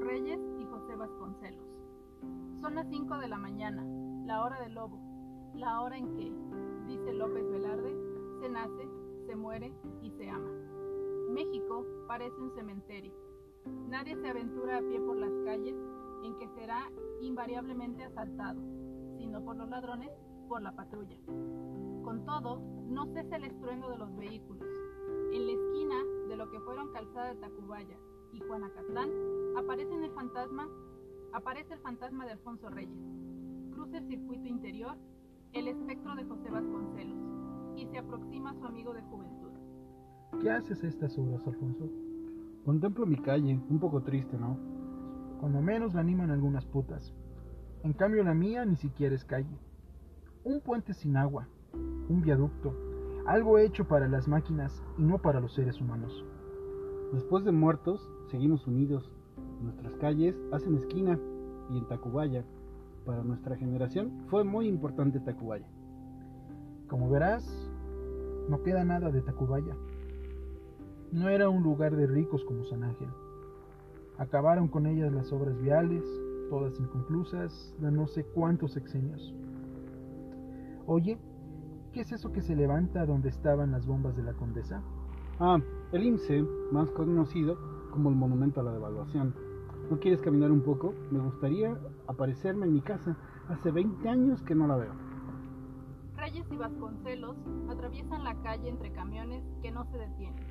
Reyes y José Vasconcelos. Son las 5 de la mañana, la hora del lobo, la hora en que, dice López Velarde, se nace, se muere y se ama. México parece un cementerio. Nadie se aventura a pie por las calles en que será invariablemente asaltado, sino por los ladrones, por la patrulla. Con todo, no cesa el estruendo de los vehículos. En la esquina de lo que fueron Calzada de Tacubaya y Juanacatlán aparece el fantasma, aparece el fantasma de Alfonso Reyes. Cruza el circuito interior el espectro de José Vasconcelos y se aproxima a su amigo de juventud. ¿Qué haces a estas horas, Alfonso? Contemplo mi calle, un poco triste, ¿no? Cuando menos la animan algunas putas. En cambio la mía ni siquiera es calle. Un puente sin agua, un viaducto, algo hecho para las máquinas y no para los seres humanos. Después de muertos, seguimos unidos. Nuestras calles hacen esquina y en Tacubaya, para nuestra generación, fue muy importante Tacubaya. Como verás, no queda nada de Tacubaya. No era un lugar de ricos como San Ángel. Acabaron con ellas las obras viales, todas inconclusas, de no sé cuántos sexenios. Oye, ¿qué es eso que se levanta donde estaban las bombas de la condesa? Ah, el IMSE, más conocido como el Monumento a la Devaluación. ¿No quieres caminar un poco? Me gustaría aparecerme en mi casa. Hace 20 años que no la veo. Reyes y Vasconcelos atraviesan la calle entre camiones que no se detienen,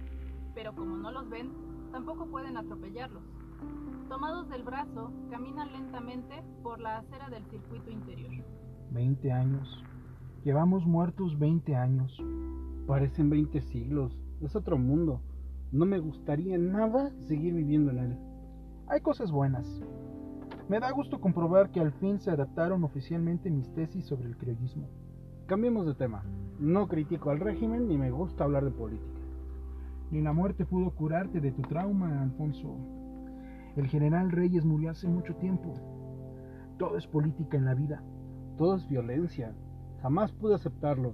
pero como no los ven, tampoco pueden atropellarlos. Tomados del brazo, caminan lentamente por la acera del circuito interior. 20 años. Llevamos muertos 20 años. Parecen 20 siglos. Es otro mundo. No me gustaría nada seguir viviendo en él. Hay cosas buenas. Me da gusto comprobar que al fin se adaptaron oficialmente mis tesis sobre el criollismo. Cambiemos de tema. No critico al régimen ni me gusta hablar de política. Ni la muerte pudo curarte de tu trauma, Alfonso. El general Reyes murió hace mucho tiempo. Todo es política en la vida. Todo es violencia. Jamás pude aceptarlo.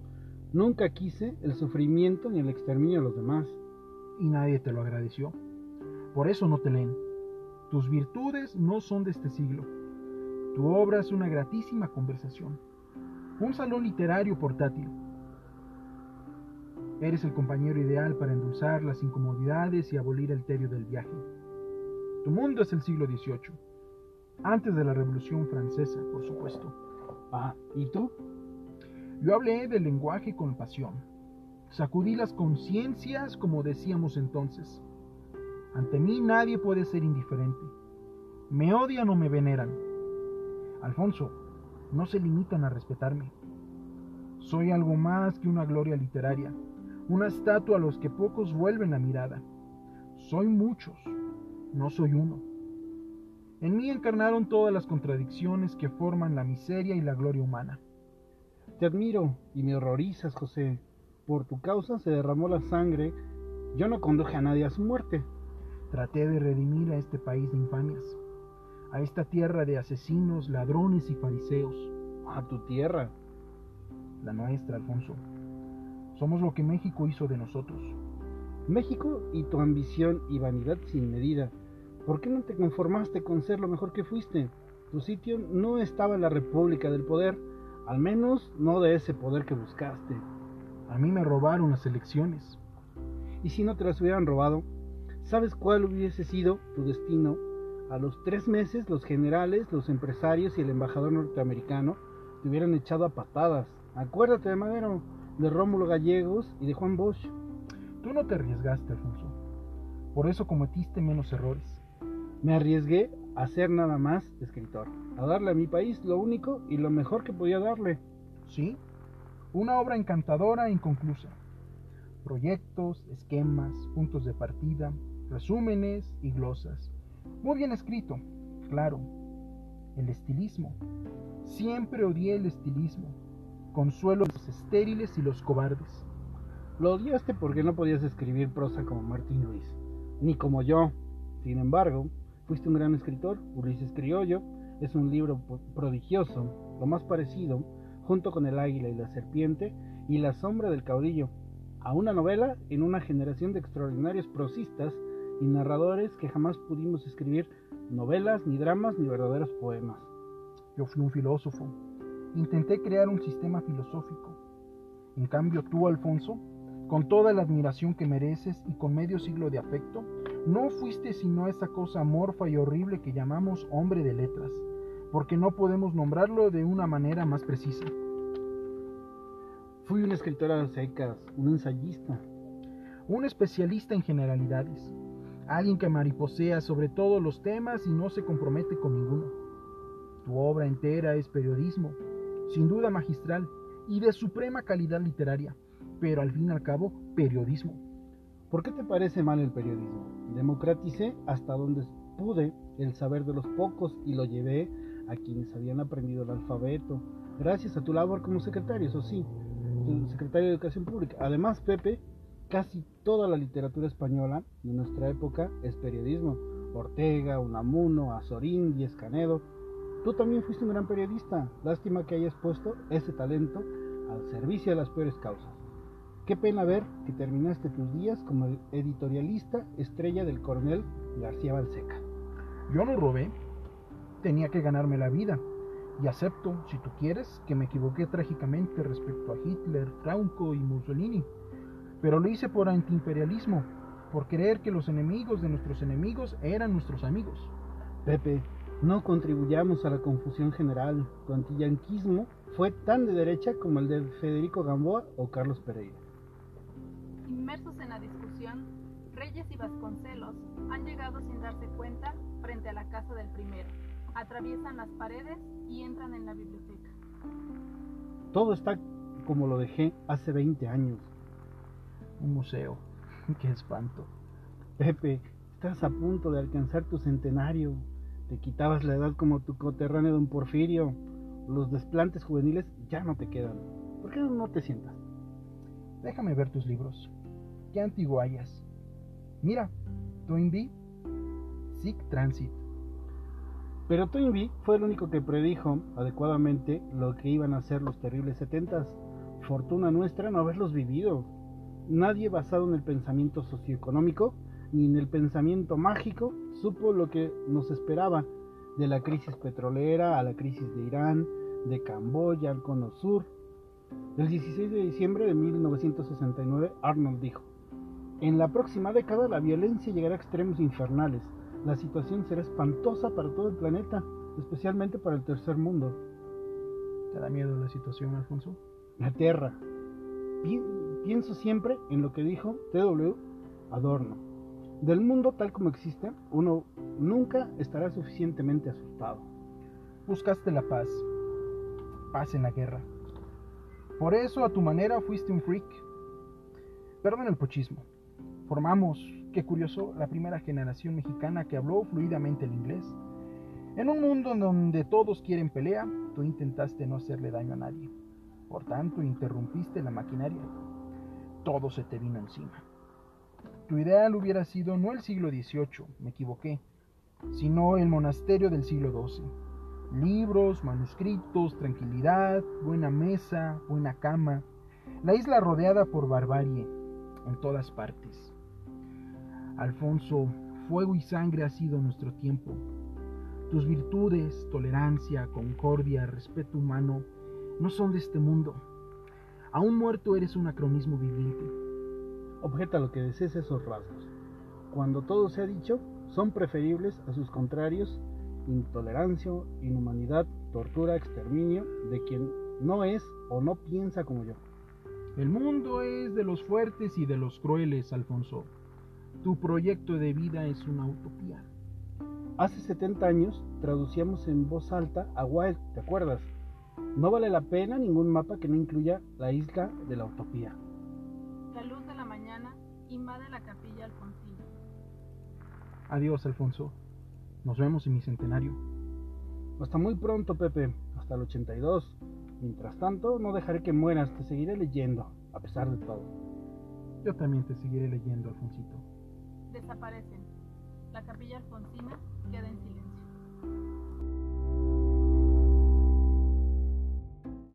Nunca quise el sufrimiento ni el exterminio de los demás. Y nadie te lo agradeció. Por eso no te leen. Tus virtudes no son de este siglo. Tu obra es una gratísima conversación. Un salón literario portátil. Eres el compañero ideal para endulzar las incomodidades y abolir el tedio del viaje. Tu mundo es el siglo XVIII. Antes de la Revolución Francesa, por supuesto. Ah, ¿y tú? Yo hablé del lenguaje con pasión. Sacudí las conciencias como decíamos entonces. Ante mí nadie puede ser indiferente. Me odian o me veneran. Alfonso, no se limitan a respetarme. Soy algo más que una gloria literaria, una estatua a los que pocos vuelven la mirada. Soy muchos, no soy uno. En mí encarnaron todas las contradicciones que forman la miseria y la gloria humana. Te admiro y me horrorizas, José. Por tu causa se derramó la sangre. Yo no conduje a nadie a su muerte. Traté de redimir a este país de infamias, a esta tierra de asesinos, ladrones y fariseos. A tu tierra. La nuestra, Alfonso. Somos lo que México hizo de nosotros. México y tu ambición y vanidad sin medida. ¿Por qué no te conformaste con ser lo mejor que fuiste? Tu sitio no estaba en la República del Poder, al menos no de ese poder que buscaste. A mí me robaron las elecciones. ¿Y si no te las hubieran robado? ¿Sabes cuál hubiese sido tu destino? A los tres meses los generales, los empresarios y el embajador norteamericano te hubieran echado a patadas. Acuérdate de Madero, de Rómulo Gallegos y de Juan Bosch. Tú no te arriesgaste, Alfonso. Por eso cometiste menos errores. Me arriesgué a ser nada más escritor, a darle a mi país lo único y lo mejor que podía darle. Sí, una obra encantadora e inconclusa. Proyectos, esquemas, puntos de partida, resúmenes y glosas. Muy bien escrito, claro. El estilismo. Siempre odié el estilismo. Consuelo los estériles y los cobardes. Lo odiaste porque no podías escribir prosa como Martín Luis, ni como yo. Sin embargo, fuiste un gran escritor. Ulises Criollo es un libro prodigioso, lo más parecido, junto con El águila y la serpiente y La sombra del caudillo, a una novela en una generación de extraordinarios prosistas y narradores que jamás pudimos escribir novelas, ni dramas, ni verdaderos poemas. Yo fui un filósofo. Intenté crear un sistema filosófico. En cambio tú, Alfonso, con toda la admiración que mereces y con medio siglo de afecto, no fuiste sino esa cosa amorfa y horrible que llamamos hombre de letras, porque no podemos nombrarlo de una manera más precisa. Fui un escritor a secas, un ensayista. Un especialista en generalidades, alguien que mariposea sobre todos los temas y no se compromete con ninguno. Tu obra entera es periodismo, sin duda magistral y de suprema calidad literaria, pero al fin y al cabo periodismo. ¿Por qué te parece mal el periodismo? Democraticé hasta donde pude el saber de los pocos y lo llevé a quienes habían aprendido el alfabeto, gracias a tu labor como secretario, eso sí, secretario de Educación Pública. Además, Pepe, casi toda la literatura española de nuestra época es periodismo. Ortega, Unamuno, Azorín, Díez Canedo. Tú también fuiste un gran periodista. Lástima que hayas puesto ese talento al servicio de las peores causas. Qué pena ver que terminaste tus días como editorialista estrella del coronel García Balseca. Yo no robé. Tenía que ganarme la vida y acepto, si tú quieres, que me equivoqué trágicamente respecto a Hitler, Franco y Mussolini. Pero lo hice por antiimperialismo, por creer que los enemigos de nuestros enemigos eran nuestros amigos. Pepe, no contribuyamos a la confusión general. Tu antillanquismo fue tan de derecha como el de Federico Gamboa o Carlos Pereira. Inmersos en la discusión, Reyes y Vasconcelos han llegado sin darse cuenta frente a la casa del primero atraviesan las paredes y entran en la biblioteca. Todo está como lo dejé hace 20 años. Un museo. Qué espanto. Pepe, estás a punto de alcanzar tu centenario. Te quitabas la edad como tu coterráneo don Porfirio. Los desplantes juveniles ya no te quedan. ¿Por qué no te sientas? Déjame ver tus libros. Qué antiguo hayas. Mira, Toynbee, Sick Transit. Pero Toynbee fue el único que predijo adecuadamente lo que iban a ser los terribles setentas. Fortuna nuestra no haberlos vivido. Nadie basado en el pensamiento socioeconómico ni en el pensamiento mágico supo lo que nos esperaba de la crisis petrolera a la crisis de Irán, de Camboya al Cono Sur. El 16 de diciembre de 1969 Arnold dijo, en la próxima década la violencia llegará a extremos infernales la situación será espantosa para todo el planeta, especialmente para el tercer mundo. ¿Te da miedo la situación, Alfonso? La Tierra. Pienso siempre en lo que dijo T.W. Adorno. Del mundo tal como existe, uno nunca estará suficientemente asustado. Buscaste la paz, paz en la guerra. Por eso, a tu manera, fuiste un freak. Perdón el pochismo. Formamos Qué curioso, la primera generación mexicana que habló fluidamente el inglés. En un mundo en donde todos quieren pelea, tú intentaste no hacerle daño a nadie. Por tanto, interrumpiste la maquinaria. Todo se te vino encima. Tu ideal hubiera sido no el siglo XVIII, me equivoqué, sino el monasterio del siglo XII. Libros, manuscritos, tranquilidad, buena mesa, buena cama. La isla rodeada por barbarie en todas partes. Alfonso, fuego y sangre ha sido nuestro tiempo. Tus virtudes, tolerancia, concordia, respeto humano, no son de este mundo. Aún muerto eres un acronismo viviente. Objeta lo que desees esos rasgos. Cuando todo se ha dicho, son preferibles a sus contrarios intolerancia, inhumanidad, tortura, exterminio de quien no es o no piensa como yo. El mundo es de los fuertes y de los crueles, Alfonso. Tu proyecto de vida es una utopía. Hace 70 años traducíamos en voz alta a Wilde, ¿te acuerdas? No vale la pena ningún mapa que no incluya la isla de la utopía. La luz de la mañana invade la capilla Alfonsina. Adiós, Alfonso. Nos vemos en mi centenario. Hasta muy pronto, Pepe. Hasta el 82. Mientras tanto, no dejaré que mueras. Te seguiré leyendo, a pesar de todo. Yo también te seguiré leyendo, Alfonsito desaparecen. La capilla alfonsina queda en silencio.